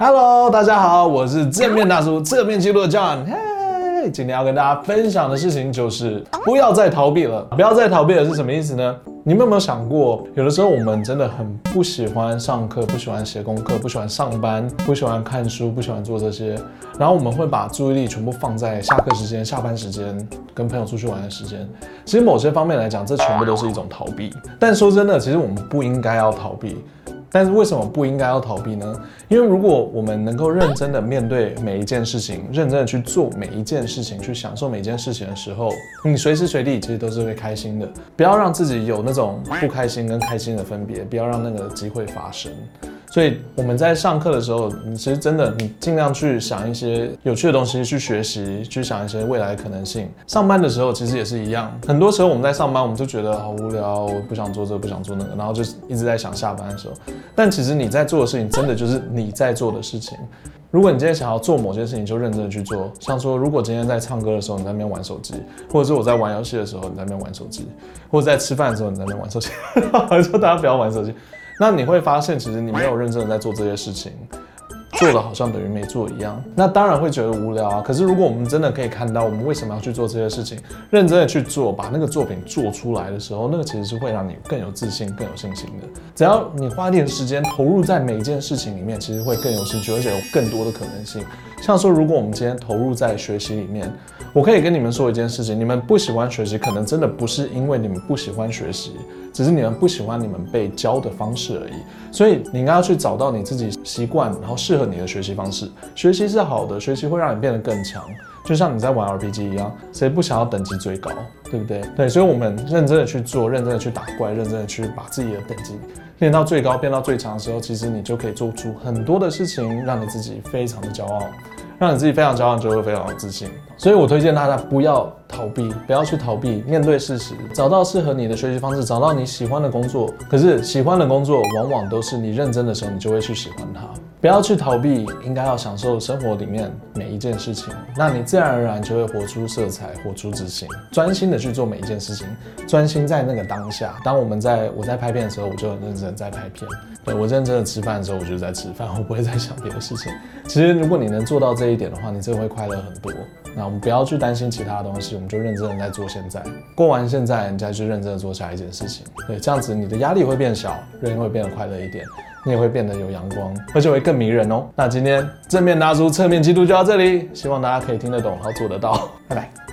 Hello，大家好，我是正面大叔，侧面记录的 John。嘿，今天要跟大家分享的事情就是不要再逃避了。不要再逃避了是什么意思呢？你们有没有想过，有的时候我们真的很不喜欢上课，不喜欢写功课，不喜欢上班，不喜欢看书，不喜欢做这些，然后我们会把注意力全部放在下课时间、下班时间、跟朋友出去玩的时间。其实某些方面来讲，这全部都是一种逃避。但说真的，其实我们不应该要逃避。但是为什么不应该要逃避呢？因为如果我们能够认真的面对每一件事情，认真的去做每一件事情，去享受每一件事情的时候，你随时随地其实都是会开心的。不要让自己有那种不开心跟开心的分别，不要让那个机会发生。所以我们在上课的时候，你其实真的，你尽量去想一些有趣的东西去学习，去想一些未来的可能性。上班的时候其实也是一样，很多时候我们在上班，我们就觉得好无聊，我不想做这个，不想做那个，然后就一直在想下班的时候。但其实你在做的事情，真的就是你在做的事情。如果你今天想要做某件事情，就认真的去做。像说，如果今天在唱歌的时候你在那边玩手机，或者是我在玩游戏的时候你在那边玩手机，或者在吃饭的时候你在那边玩手机，我说大家不要玩手机。那你会发现，其实你没有认真的在做这些事情，做的好像等于没做一样。那当然会觉得无聊啊。可是如果我们真的可以看到，我们为什么要去做这些事情，认真的去做，把那个作品做出来的时候，那个其实是会让你更有自信、更有信心的。只要你花点时间投入在每一件事情里面，其实会更有兴趣，而且有更多的可能性。像说，如果我们今天投入在学习里面，我可以跟你们说一件事情：你们不喜欢学习，可能真的不是因为你们不喜欢学习。只是你们不喜欢你们被教的方式而已，所以你应该要去找到你自己习惯，然后适合你的学习方式。学习是好的，学习会让你变得更强，就像你在玩 RPG 一样，谁不想要等级最高，对不对？对，所以我们认真的去做，认真的去打怪，认真的去把自己的等级练到最高，变到最强的时候，其实你就可以做出很多的事情，让你自己非常的骄傲。让你自己非常骄傲，就会非常有自信。所以我推荐大家不要逃避，不要去逃避，面对事实，找到适合你的学习方式，找到你喜欢的工作。可是喜欢的工作，往往都是你认真的时候，你就会去喜欢它。不要去逃避，应该要享受生活里面每一件事情，那你自然而然就会活出色彩，活出自信，专心的去做每一件事情，专心在那个当下。当我们在我在拍片的时候，我就很认真在拍片；对，我认真的吃饭的时候，我就在吃饭，我不会再想别的事情。其实如果你能做到这一点的话，你真的会快乐很多。那我们不要去担心其他的东西，我们就认真的在做现在，过完现在，你再去认真的做下一件事情。对，这样子你的压力会变小，人会变得快乐一点。你也会变得有阳光，而且会更迷人哦。那今天正面大叔侧面基督就到这里，希望大家可以听得懂，然后做得到。拜拜。